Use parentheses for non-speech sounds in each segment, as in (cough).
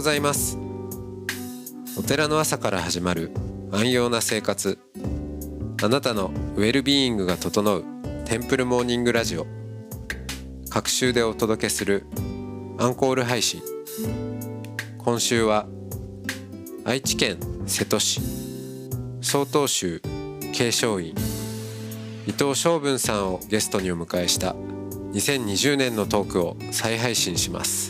おはようございます。お寺の朝から始まる安養な生活。あなたのウェルビーイングが整うテンプルモーニングラジオ。各週でお届けするアンコール配信。今週は愛知県瀬戸市。曹洞宗継承院。伊藤昌文さんをゲストにお迎えした2020年のトークを再配信します。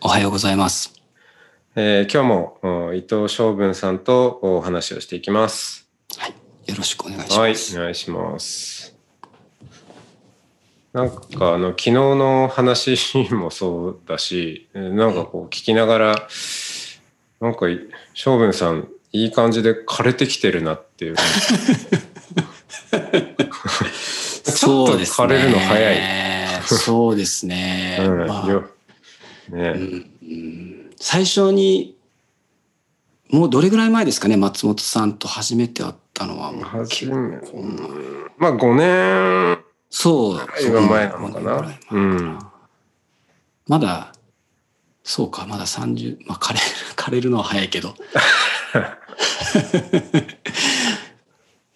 おはようございます。えー今日もお伊藤昌文さんとお話をしていきます。はい。よろしくお願いします。はい、お願いします。なんかあの昨日の話もそうだし、えーなんかこう聞きながら、なんかい昌文さんいい感じで枯れてきてるなっていう。(laughs) (laughs) ちょっと枯れるの早い。い。そうですね。(laughs) うんまあよね、うん最初に、もうどれぐらい前ですかね、松本さんと初めて会ったのは。まあ5年そう。前なのかなうんまだ、そうか、まだ30、まあ枯れる、(laughs) 枯れるのは早いけど。(laughs)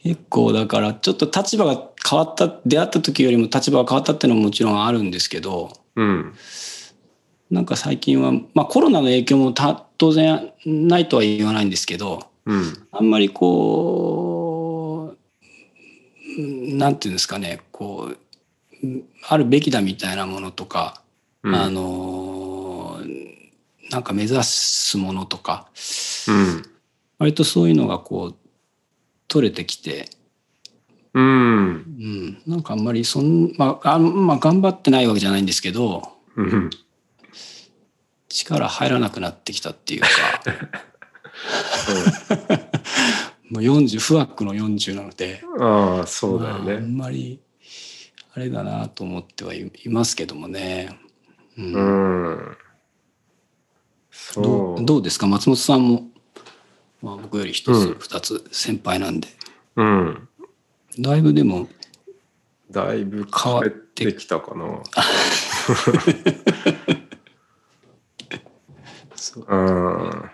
結構だからちょっと立場が変わった出会った時よりも立場が変わったっていうのももちろんあるんですけどうん。なんか最近は、まあ、コロナの影響もた当然ないとは言わないんですけどうん。あんまりこううんなんていうんですかねこううんあるべきだみたいなものとか、うんあのなんか目指すものとかうん。割とそういうのがこう取れてきて、うん。うん、なんかあんまりそん、まあ、あまあ頑張ってないわけじゃないんですけどうん。力入らなくなってきたっていうか (laughs) もう40不惑の40なのでああ、そうだよまああね。んまりあれだなと思ってはいいますけどもね、うんうん。どそうう。どうですか？松本さんも、まあ、僕より一つうん二つ先輩なんで、うん。だいぶでもだいぶ変わってきたかな。(laughs) そう。うん。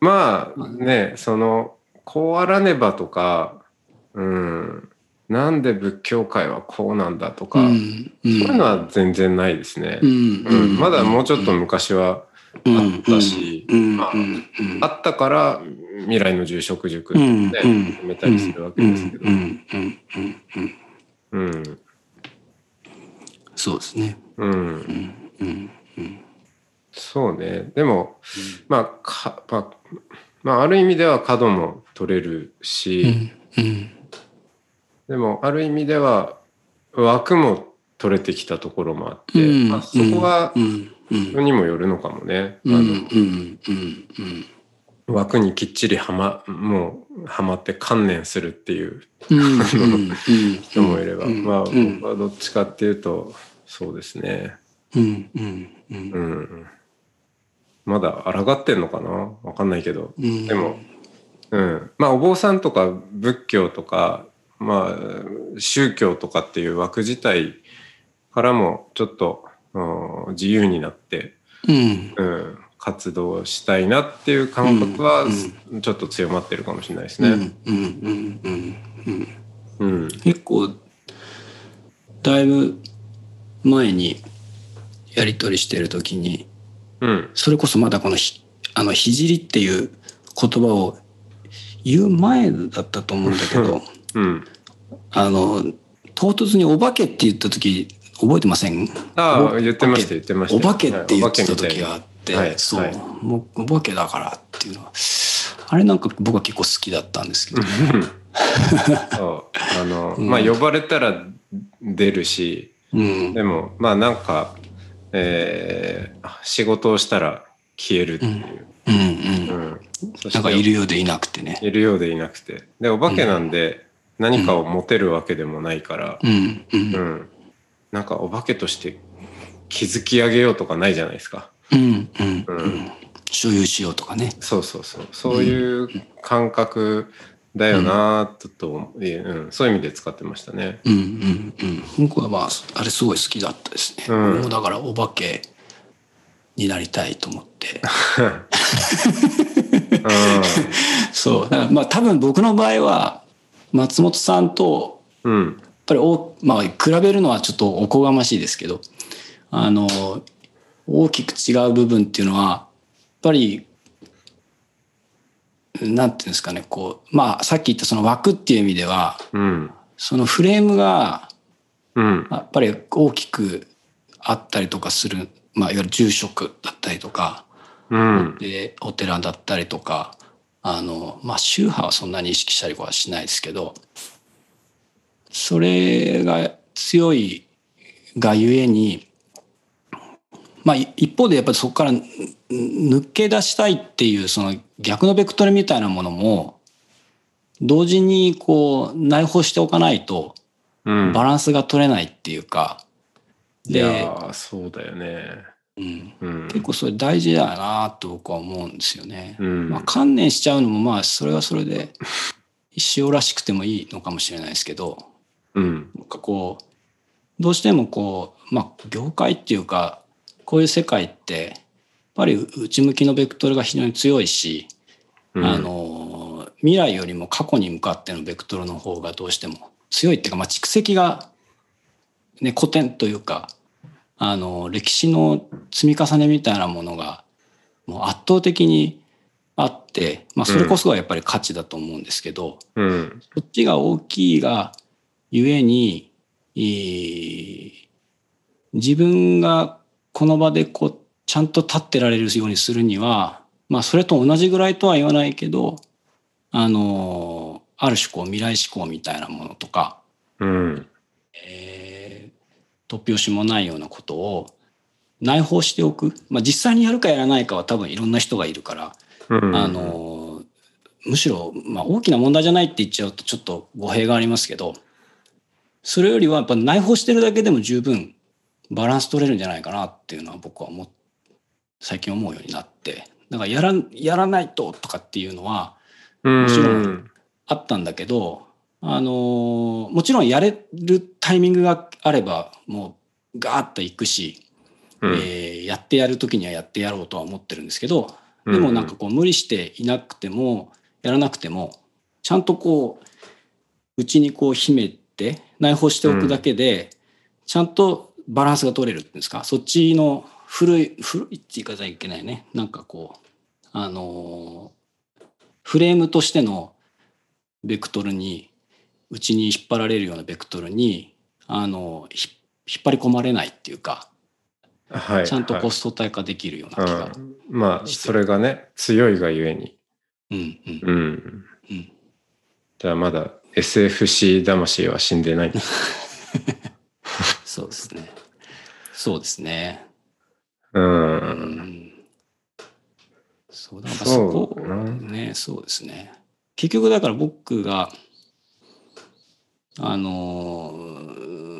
まあね、その、こうあらねばとか、うん。なんで仏教界はこうなんだとか、うんそういうのは全然ないですね。うんうん、まだもうちょっと昔はあったし、うんまあうん。あったから未来の住職塾ってうんね、うん。決めたりするわけですけど。う、んうんうんうんうん。うん、そうですね。うん、うんうんそうね。でも、まあ、か、まあ、まあ、ある意味では角も取れるうし、んうんでも、ある意味では枠も取れてきたところもあって、うんまあ、そこはうんうん人にもよるのかもね。枠にきっちりはま、もう、はまって観念するっていううんうんうん人もいれば、うんまあ、どっちかっていうと、そうですね。うんうんうんうん。まだ抗ってんのかな？わかんないけど。うん。でも、うん。まあ、お坊さんとか仏教とか、まあ、宗教とかっていう枠自体からもちょっとうん自由になって、うん。うん、活動したいなっていう感覚はちょっと強まってるかもしれないですね。うん。うん。うん。うん。うん。うん。結構だいぶ前にやり取りしてる時にうん。それこそまだこのひあの「ひじり」っていう言葉を言う前だったと思うんだけどうん。あの唐突に「お化け」って言った時覚えてません？ああ、言ってました、言ってました。お化けって言ってた時があはいって、はいそう、はい。もうお化けだからっていうのはあれなんか僕は結構好きだったんですけど、そう。あの、(laughs) まあ呼ばれたら出るし、うん。でもまあなんかえー仕事をしたら消えるっていう。うん。うん。うん。なんかいるようでいなくてね。いるようでいなくて。で、お化けなんで何かを持てるわけでもないから、うん。うん。うん。なんかお化けとして築き上げようとかないじゃないですか。うん。うん。ううんん。所有しようとかね。そうそうそう。そういう感覚だよなとと、う。ん、そういう意味で使ってましたね。うんうんうん。僕はまああれすごい好きだったですね、うん。もうだからお化けになりたいと思って。(laughs) そう。だからまあ多分僕の場合は松本さんとうん。うん。やっぱりお、まあ、比べるのはちょっとおこがましいですけどあの大きく違う部分っていうのはやっぱりなんていうんですかねこうまあさっき言ったその枠っていう意味ではうん。そのフレームがうん。やっぱり大きくあったりとかする、まあ、いわゆる住職だったりとかうん。でお寺だったりとかあの、まあ、宗派はそんなに意識したりはしないですけどそれが強いがゆえに、まあ、い一方でやっぱりそこからん抜け出したいっていうその逆のベクトルみたいなものも同時にこう内包しておかないとうん。バランスが取れないっていうか、いやで、ーそうだよね。うん、うん。結構それ大事だなと僕は思うんですよね。うん。まあ、観念しちゃうのもまあそれはそれで塩らしくてもいいのかもしれないですけどうん。なんかこうどうしてもこうまあ業界っていうかこういう世界ってぱり内向きのベクトルが非常に強いし、うんあの未来よりも過去に向かってのベクトルの方がどうしても強いっていうか、まあ、蓄積が、ね、古典というかあの歴史の積み重ねみたいなものがもう圧倒的にあって、まあ、それこそがやっぱり価値だと思うんですけど、うん。そっちが大きいがゆえに、えー自分がこの場でこうちゃんと立ってられるようにするには、まあそれと同じぐらいとは言わないけど、あの、ある種こう未来志向みたいなものとか、うん。えー突拍子もないようなことを内包しておく。まあ実際にやるかやらないかは多分いろんな人がいるから、うん。あのむしろ、まあ、大きな問題じゃないって言っちゃうとちょっと語弊がありますけどそれよりはやっぱ内包してるだけでも十分バランス取れるんじゃないかなっていうのは僕は思っ最近思うようになってだからやらやらないととかっていうのはうん、もちろんあったんだけどあのもちろんやれるタイミングがあればもうガーッといくし、うん、えーやってやる時にはやってやろうとは思ってるんですけどでもなんかこう無理していなくてもやらなくてもちゃんとこう内にこう秘めて内包しておくだけでちゃんとバランスが取れるっていうんですか？そっちの古い古いって言い方はいけないね。なんかこうあのーフレームとしてのベクトルに内に引っ張られるようなベクトルにあのひ引っ張り込まれないっていうかはい、ちゃんとこはう相対化できるような気が、いうん、まあそれがね強いがゆえに、うんうん。うん、うん。じゃあまだ SFC 魂は死んでない。(laughs) そうですね。そうですね。ううんん。そうだからそこね、そうですね。結局だから僕があのー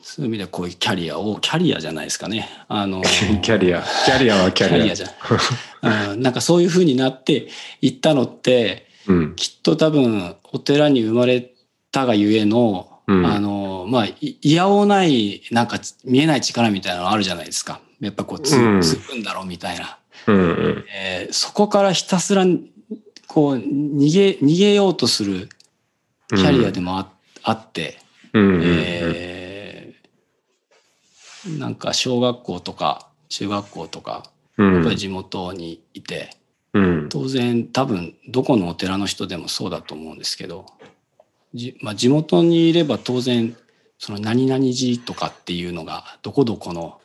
そういう意味ではこういうキャリアをキャリアじゃないですかね。あのー (laughs) キャリアキャリアはキャリアじゃん、うん。なんかそういうふうになっていったのってうんきっと多分お寺に生まれたがゆえのうん。あの、まあ、いいやおうない、なんか見えない力みたいなのあるじゃないですか。やっぱこうつ、うん。つくんだろうみたいな。うんうん。えーそこからひたすら、こう、逃げ、逃げようとするキャリアでもあ,、あって、えーなんか小学校とか中学校とか、うん。やっぱり地元にいて、うん。当然多分どこのお寺の人でもそうだと思うんですけど、じまあ、地元にいれば当然その何々寺とかっていうのがどこどこの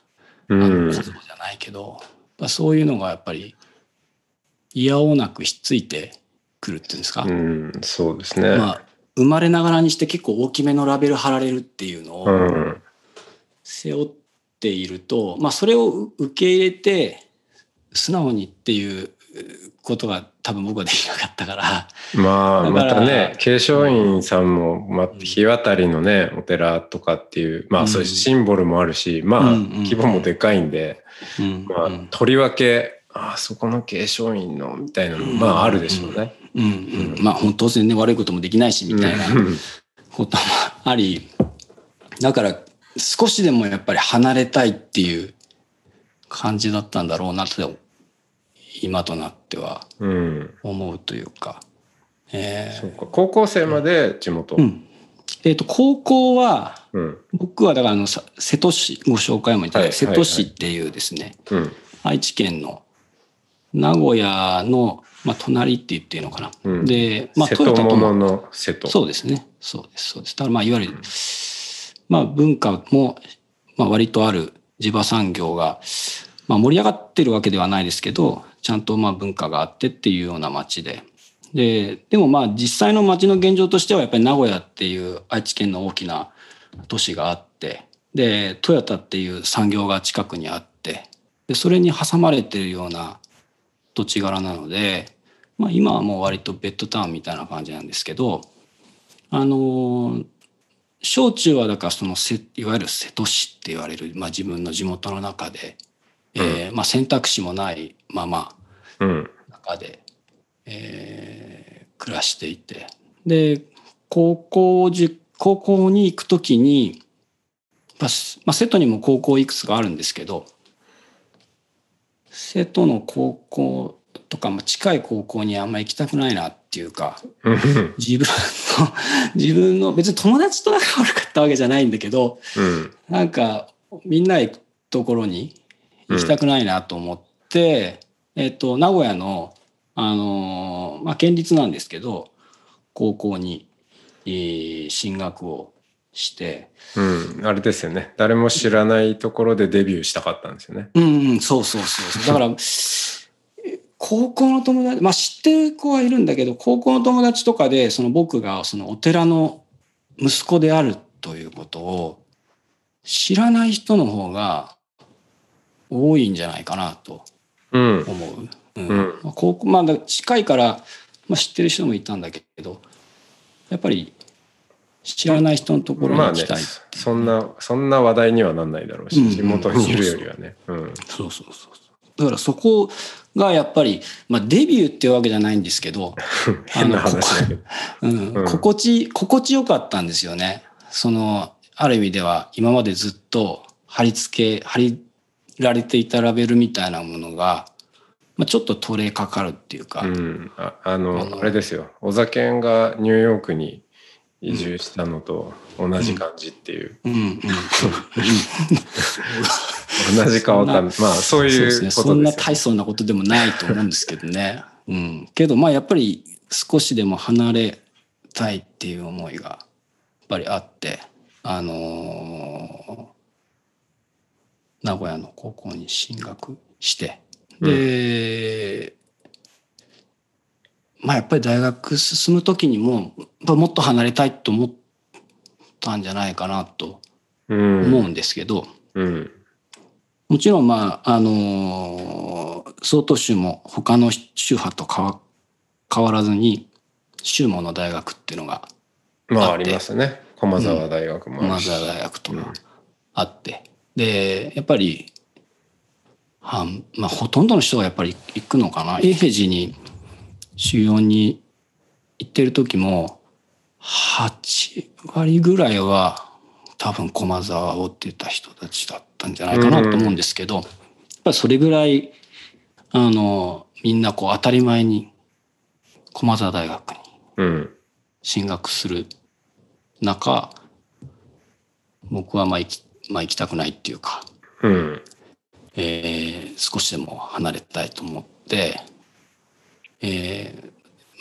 あうん。の小僧じゃないけど、やっぱそういうのがやっぱり嫌おうなくひっついてくるっていうんですか、うんそうですね、まあ生まれながらにして結構大きめのラベル貼られるっていうのをうん。背負っていると、まあ、それを受け入れて素直にっていうことが多分僕はできなかったから。まあまたね継承院さんも、まあ、日渡りのねお寺とかっていうまあそういうシンボルもあるし、まあ規模もでかいんで、まあとりわけあそこの継承院のみたいなのまああるでしょうね。うんうん。まあ当然ね悪いこともできないしみたいな。こともありだから少しでもやっぱり離れたいっていう感じだったんだろうなと今となっては思うというか。うん、えー、そうか高校生まで地元、うん、えっ、ー、と高校は、うん、僕はだからあの瀬戸市ご紹介もいただいた、瀬戸市っていうですね、愛知県の名古屋の、まあ、隣って言っていいのかな。うん、で、まあ、トヨタとの瀬戸。そうですね。そうです、そうです。だからまあ、いわゆる、まあ、文化も、まあ、割とある地場産業が、まあ、盛り上がってるわけではないですけど、ちゃんとまあ文化があってっていうような街で。で、でもまあ実際の街の現状としてはやっぱり名古屋っていう愛知県の大きな都市があって、で、トヨタっていう産業が近くにあって、で、それに挟まれてるような土地柄なので、まあ今はもう割とベッドタウンみたいな感じなんですけど、あの、小中はだからそのせいわゆる瀬戸市って言われる、まあ、自分の地元の中でえーまあ、選択肢もないまま中で、うん、えー、暮らしていて。で高校高校に行く時に、まあ、まあ、瀬戸にも高校いくつかあるんですけど瀬戸の高校とか、まあ、近い高校にあんま行きたくないなっていうか自分の (laughs) 自分の別に友達と仲悪かったわけじゃないんだけど、うん、なんかみんな行くところに行きたくないなと思って、うん、えっ、と、名古屋の、あのまあ、県立なんですけど、高校に、えー、進学をして。うん、あれですよね。誰も知らないところでデビューしたかったんですよね。うん、うん、そうそうそう (laughs) だから、高校の友達、まあ知ってる子はいるんだけど、高校の友達とかで、その僕がそのお寺の息子であるということを知らない人の方が多いんじゃないかなと思う。うん。うん。高校まあ近いから、まあ、知ってる人もいたんだけどやっぱり知らない人のところに行きたい、まあね、そんなそんな話題にはなんないだろうし、うん。うん、地元にいるよりはね。そうそうそう。だからそこがやっぱり、まあ、デビューっていうわけじゃないんですけど (laughs) 変な話だけど、うん、うん、心地心地よかったんですよね。そのある意味では今までずっと貼り付け貼りられていたラベルみたいなものが、まあ、ちょっと取れかかるっていうか。うん、ああのあれですよ小酒がニューヨークに移住したのと同じ感じっていう。(laughs) 同じかわかんない。まあそういうことです、ね、そんな大層なことでもないと思うんですけどね。うん。けどまあやっぱり少しでも離れたいっていう思いがやっぱりあって、あのー名古屋の高校に進学してで、うん、まあやっぱり大学進む時にももっと離れたいと思ったんじゃないかなと思うんですけど、うん、もちろんまああの曹洞宗も他の宗派と変わ変わらずに宗門の大学っていうのがまあありますね。駒沢大学も駒沢大学とかあって、で、やっぱり、はまあ、ほとんどの人がやっぱり行くのかな。永平寺に修行に行ってる時も、8割ぐらいは多分駒沢をって言った人たちだったんじゃないかなと思うんですけど、やっぱりそれぐらい、あの、みんなこう当たり前に駒沢大学に進学する中、僕はまあ行きまあ、行きたくないっていうか、うん、えー、少しでも離れたいと思って、え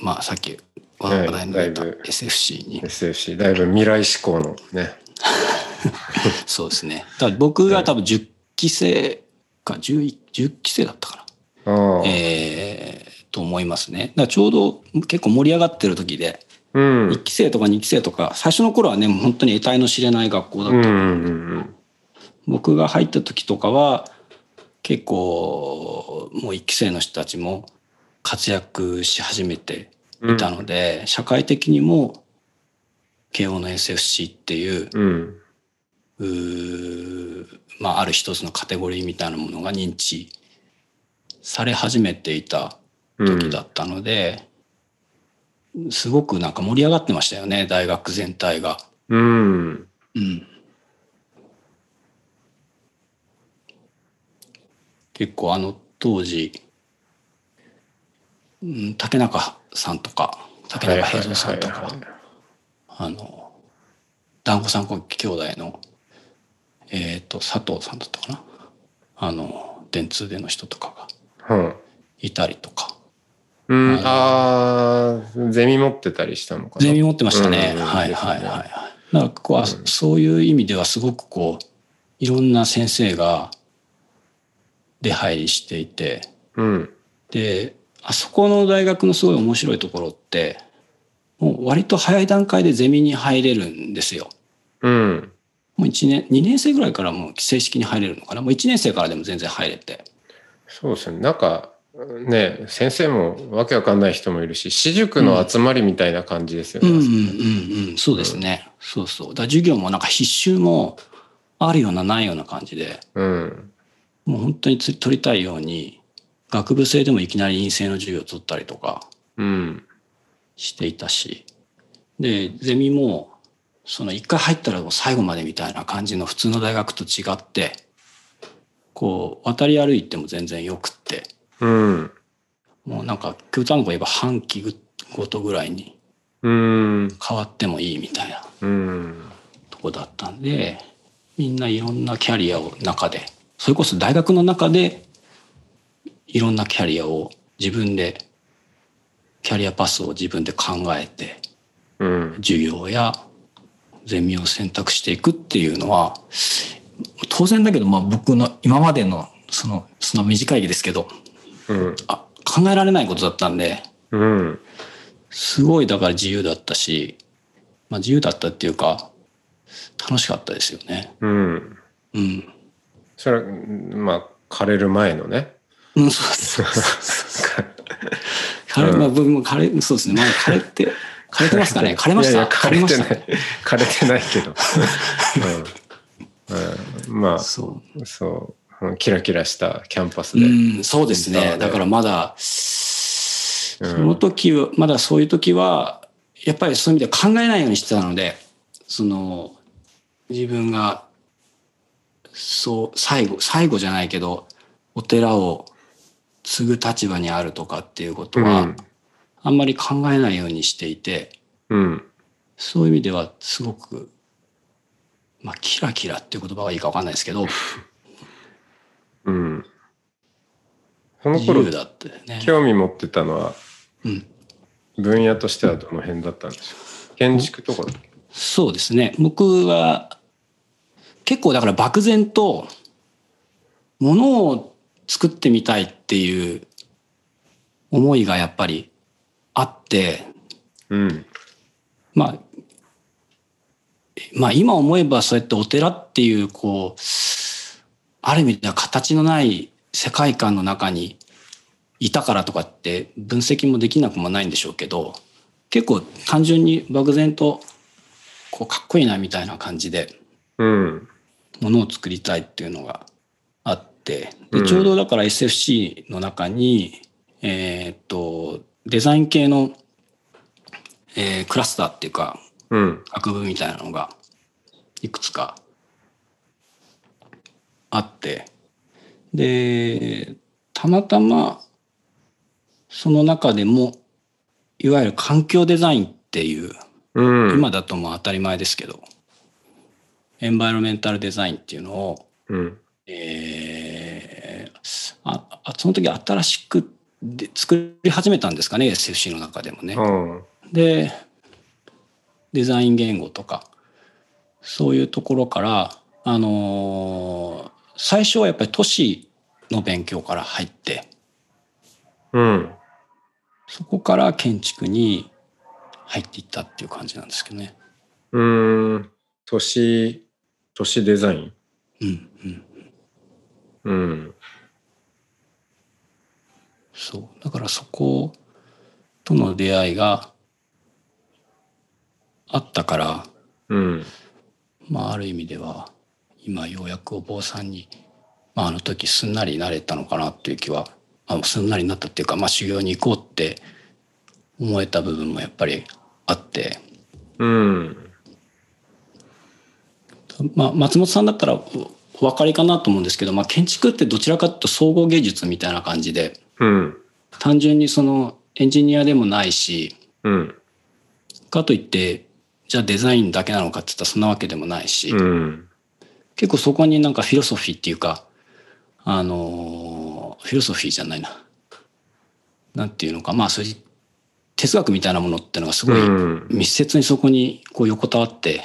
ー、まあさっき話題の出た SFC に、SFC だいぶ未来志向のね。(laughs) そうですね。だ僕が多分10期生か 10, 10期生だったかな。えー、と思いますね。だちょうど結構盛り上がってる時でうん、1期生とか2期生とか最初の頃はね本当に得体の知れない学校だった、うんうんうん、僕が入った時とかは結構もう一期生の人たちも活躍し始めていたので、社会的にも慶応の SFC っていううん。うーまあ、ある一つのカテゴリーみたいなものが認知され始めていた時だったので、すごくなんか盛り上がってましたよね大学全体が。うん。うん、結構あの当時、うん、竹中さんとか竹中平蔵さんとか、はいはいはいあの団子三国兄弟のえっ、と佐藤さんだったかなあの電通での人とかがうん。いたりとかうん、あああ、ゼミ持ってたりしたのかな。ゼミ持ってましたね。うんはいはいはいはい。だからこう、そういう意味ではすごくこういろんな先生が出入りしていてうん。であそこの大学のすごい面白いところってもう割と早い段階でゼミに入れるんですよ。うん。もう1年2年生ぐらいからもう正式に入れるのかな？もう1年生からでも全然入れて。そうですね。なんか、ね、先生もわけわかんない人もいるし、私塾の集まりみたいな感じですよね。うんうんうんうんそうですね。そうそう。だ授業もなんか必修もあるようなないような感じで。うん。もう本当につ取りたいように学部生でもいきなり陰性の授業を取ったりとか。していたしでゼミもその一回入ったらもう最後までみたいな感じの普通の大学と違ってこう渡り歩いても全然よくってうん。もうなんか極端なこと言えば半期ごとぐらいに。変わってもいいみたいなうん。とこだったんでみんないろんなキャリアを中でそれこそ大学の中でいろんなキャリアを自分でキャリアパスを自分で考えてうん。授業やゼミを選択していくっていうのは当然だけど、まあ、僕の今までのそのその短いですけどうん。あ考えられないことだったんでうん。すごいだから自由だったし、まあ、自由だったっていうか楽しかったですよね。うん。うんそれは、まあ、枯れる前のね。うん、そう。枯れ、まあ、僕も枯れ、そうですね。まあ、枯れて、枯れてますかね。(laughs) 枯れました。いやいや枯れてたない。枯れてないけど。(laughs) うん。うん、まあ、そそう、うんキラキラしたキャンパスう。で。うん、そうですね。だからまだ、その時は、まだそういう時は、やっぱりそういう意味では考えないようにしてたので、その、自分が、そう、最後、最後じゃないけど、お寺を継ぐ立場にあるとかっていうことは、うんあんまり考えないようにしていて、うん。そういう意味ではすごく、まあ、キラキラっていう言葉がいいか分かんないですけど、(laughs) うん。その頃だっね。興味持ってたのは、うん、分野としてはどの辺だったんでしょう建築とかそうですね。僕は、結構だから漠然と、ものを作ってみたいっていう思いがやっぱりあって、うん。まあ、まあ今思えばそうやってお寺っていうこう、ある意味では形のない世界観の中にいたからとかって分析もできなくもないんでしょうけど、結構単純に漠然とこうかっこいいなみたいな感じでうん。ものを作りたいっていうのがあって、うんでちょうどだから SFC の中に、えーっと、デザイン系の、えークラスターっていうか、うん。学部みたいなのがいくつかあってでたまたまその中でもいわゆる環境デザインっていう、うん。今だともう当たり前ですけどエンバイロメンタルデザインっていうのを、うん。えーああその時新しくで作り始めたんですかね SFC の中でもね。うん。でデザイン言語とかそういうところからあのー最初はやっぱり都市の勉強から入ってうん。そこから建築に入っていったっていう感じなんですけどね。うん。都市、都市デザイン？うん。うんうんそう。だからそことの出会いがあったからうんまあある意味では今ようやくお坊さんに、まあ、あの時すんなりなれたのかなっていう気はあすんなりなったっていうか、まあ、修行に行こうって思えた部分もやっぱりあって、うんまあ、松本さんだったらおお分かりかなと思うんですけど、まあ、建築ってどちらかというと総合芸術みたいな感じでうん。単純にそのエンジニアでもないしうん。かといってじゃあデザインだけなのかって言ったらそんなわけでもないし、うん。結構そこになんかフィロソフィーっていうかあのーフィロソフィーじゃないな。なんていうのかまあそういう哲学みたいなものっていうのがすごいうん。密接にそこにこう横たわって、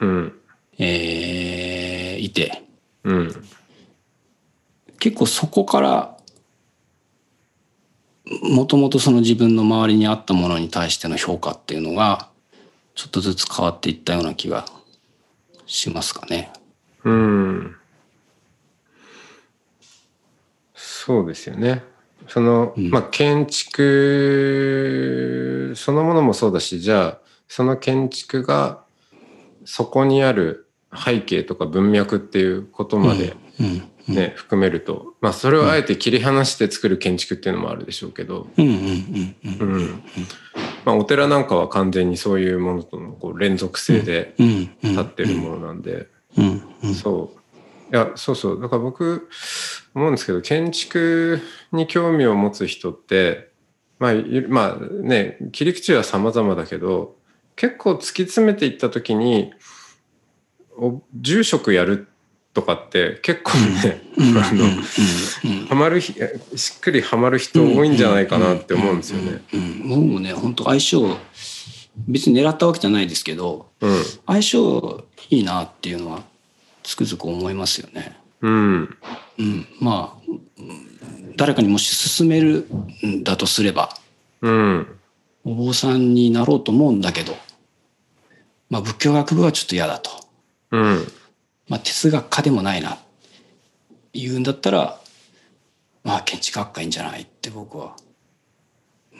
うんえーいてうん結構そこからもともとその自分の周りにあったものに対しての評価っていうのがちょっとずつ変わっていったような気がしますかね。うんそうですよね。その、うんまあ建築そのものもそうだしじゃあその建築がそこにある背景とか文脈っていうことまでうんうんね、含めると、まあ、それをあえて切り離して作る建築っていうのもあるでしょうけど、うんうんうんうん。うん。まあ、お寺なんかは完全にそういうものとのこう連続性で立ってるものなんで、うんうん。そう。いやそうそう。だから僕思うんですけど建築に興味を持つ人ってまあいまあね切り口は様々だけど結構突き詰めていった時にお住職やるとかって結構ね、あのハマるひしっくりハマる人多いんじゃないかなって思うんですよね。うん。うん。僕もね本当相性別に狙ったわけじゃないですけどうん。相性いいなっていうのはつくづく思いますよね。うん。うん、まあうん誰かにもし勧めるんだとすればうん。お坊さんになろうと思うんだけど、まあ、仏教学部はちょっと嫌だと、うん。まあ、哲学科でもないな。言うんだったらまあ建築学科いいんじゃないって僕は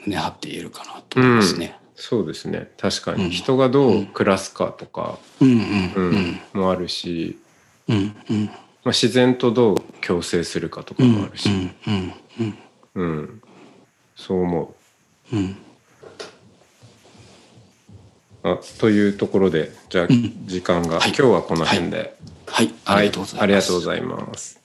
胸張って言えるかなと思いますね。そうですね。確かうん。に人がどう暮らすかとか、うんうんううんんもあるし、うんうん。まあ、自然とどう共生するかとかうんもあるし、うんうんうんうん。そう思う。ん。う。あというところでじゃあん。時間が、はい。今日はこの辺で、はい。あはい。りがとうございます。ありがとうございます。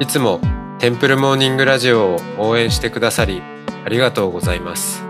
いつもテンプルモーニングラジオを応援してくださりありがとうございます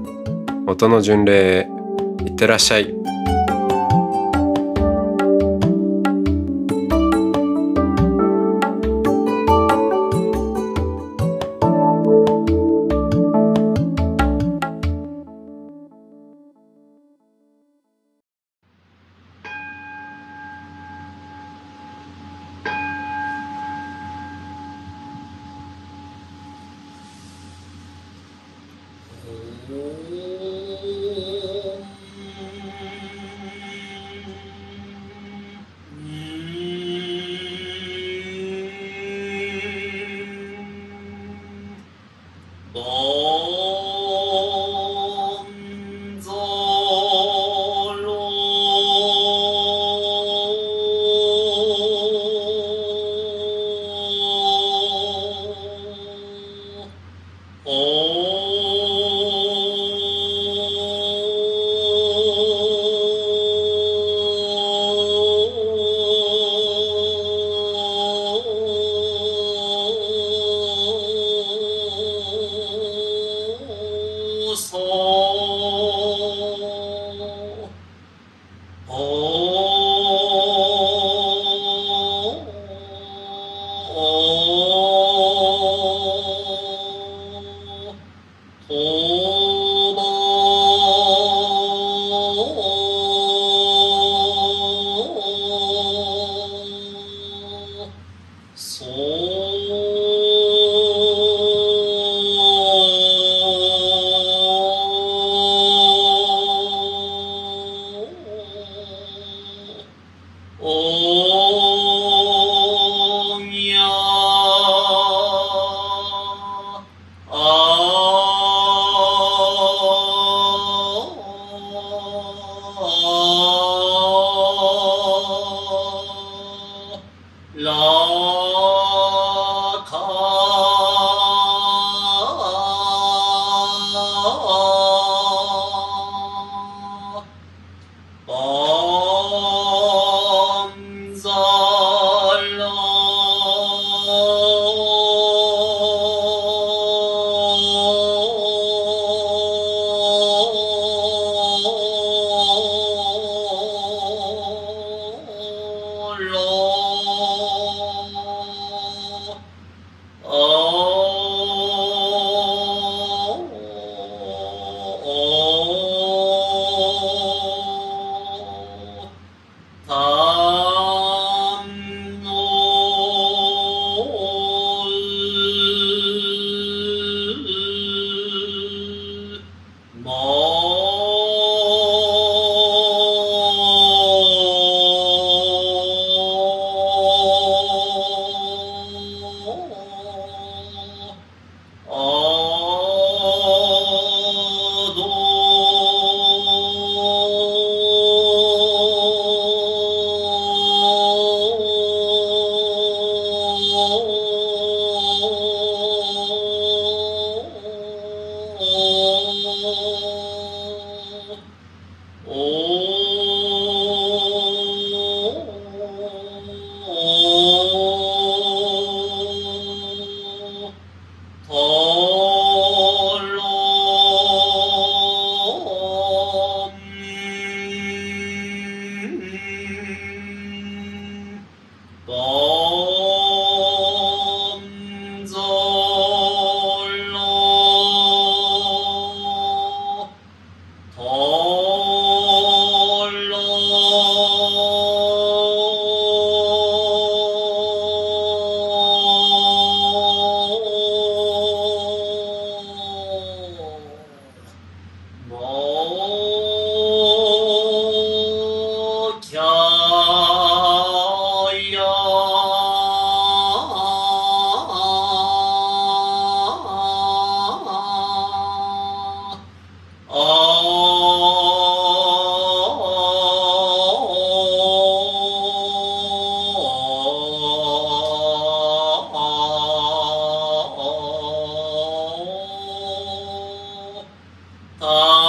音の巡礼へいってらっしゃい。哦。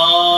Allah.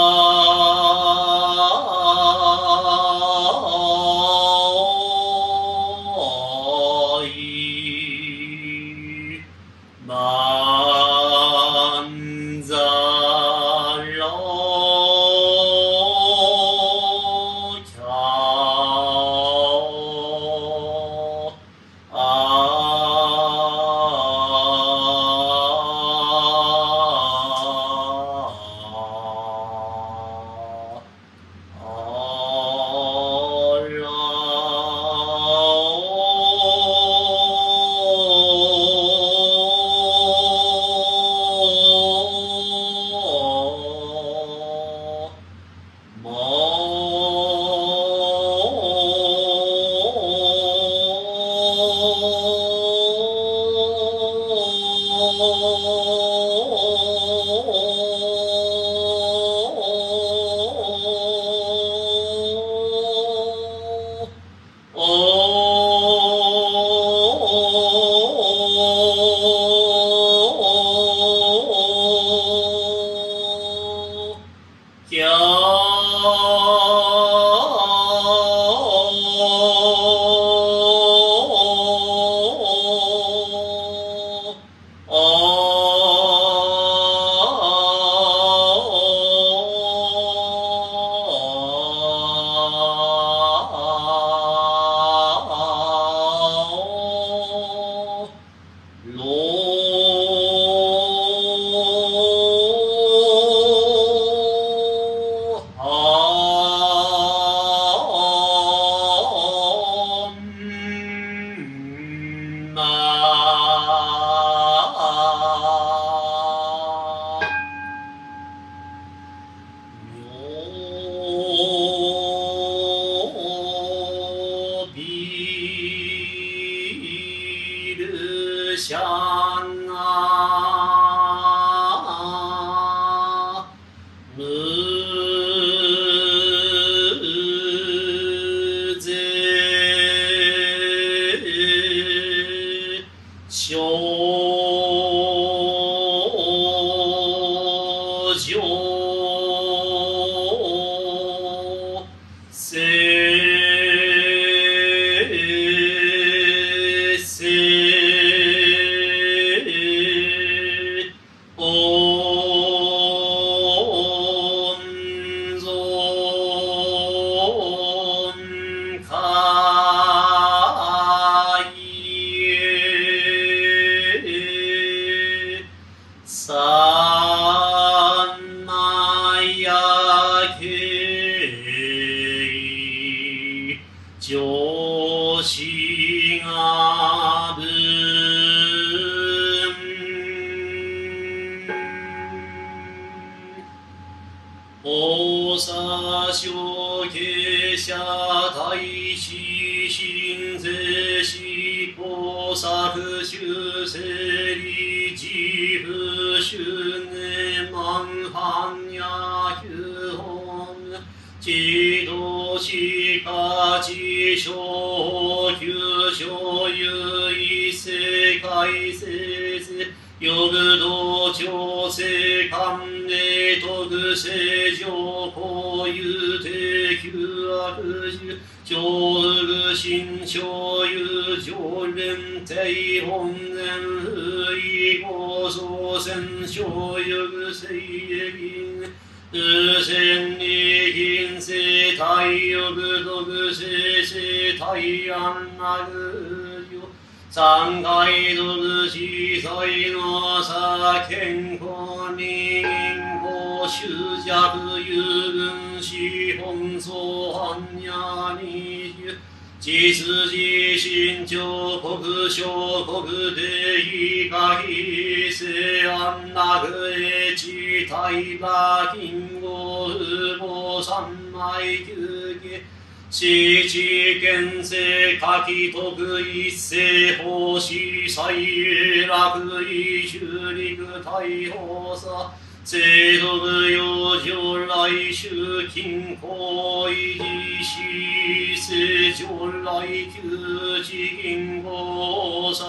太陽独生世太安なるよ三階独司祭の差健康に銀行執着有分資本相反や二十実自身長国小国でかひせ安楽へ地大馬金吾父母三枚休憩七地県政下記徳一世法師最楽意修陸大法さ。制度部養生来週金行維持し正常来旧地銀行様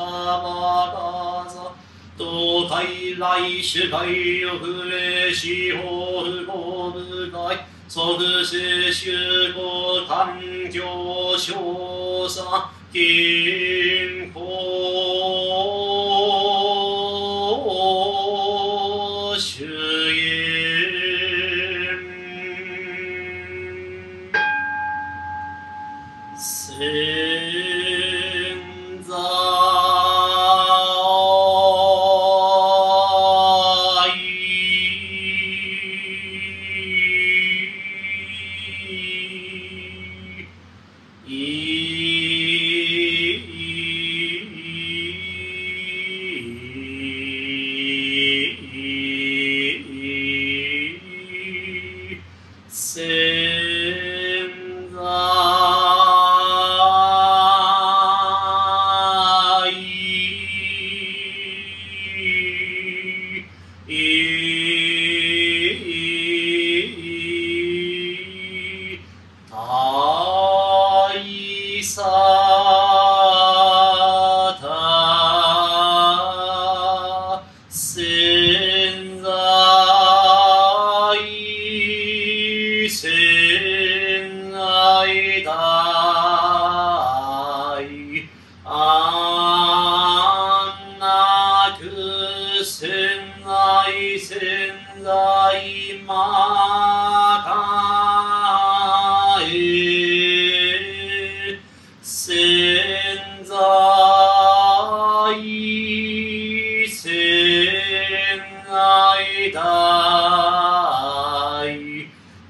がさ。東海来主会よふれ司法不公部会即世集合環境少佐金庫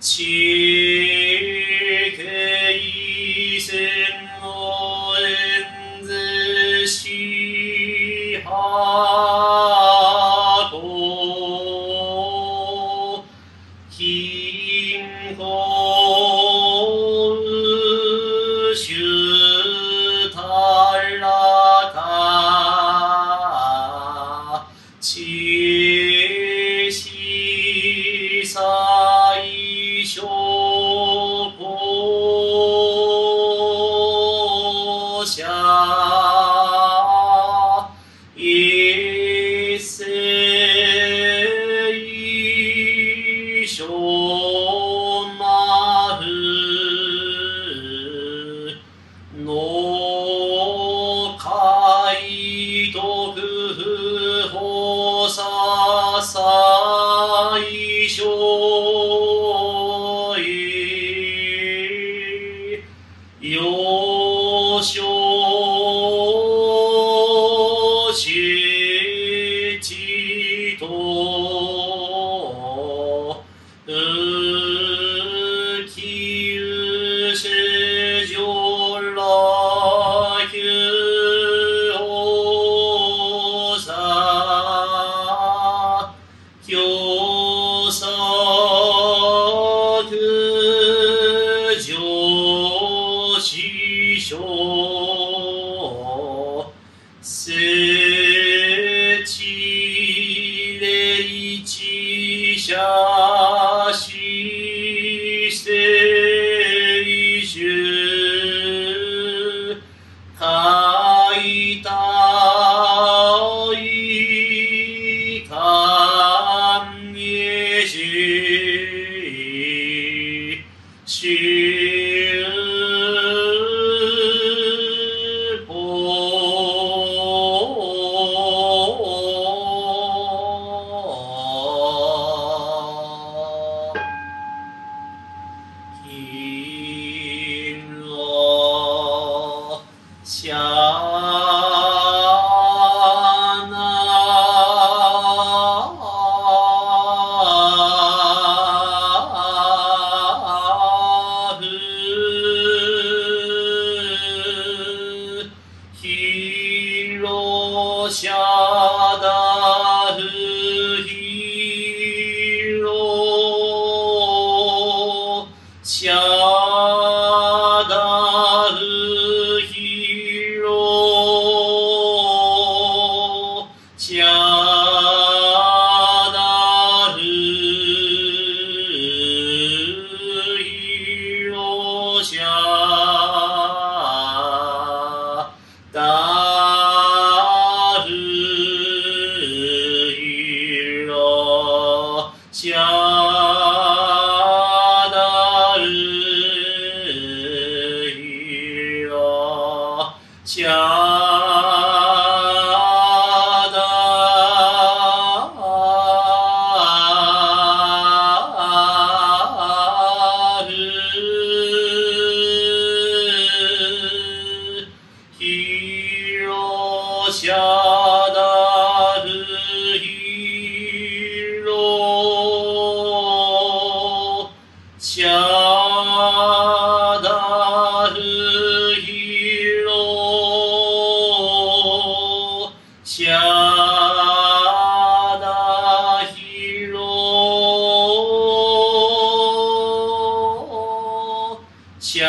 地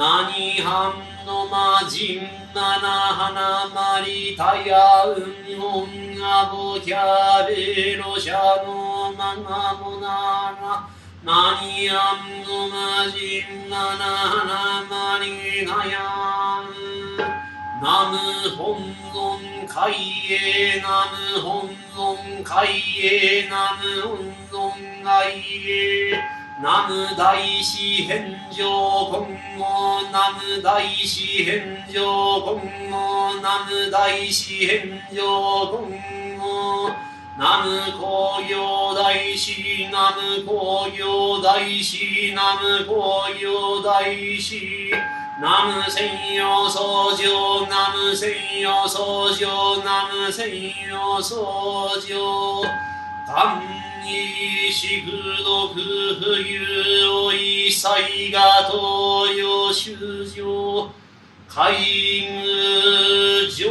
ナナニハンのマジンナナハナマリタヤウン女もキャベロシャのマガモナナ。ナニアンドマジンナナハナマリナヤンナム本尊海へ。ナム本尊海へ。ナム本尊海へ。ナム大師返上今後ナム大師返上今後ナム大師返上今後ナム工業大師ナム工業大師。ナム工業大師。ナム専用僧正ナム専用僧正ナム専用僧正単にしぐどく冬を一切が東洋修上海軍上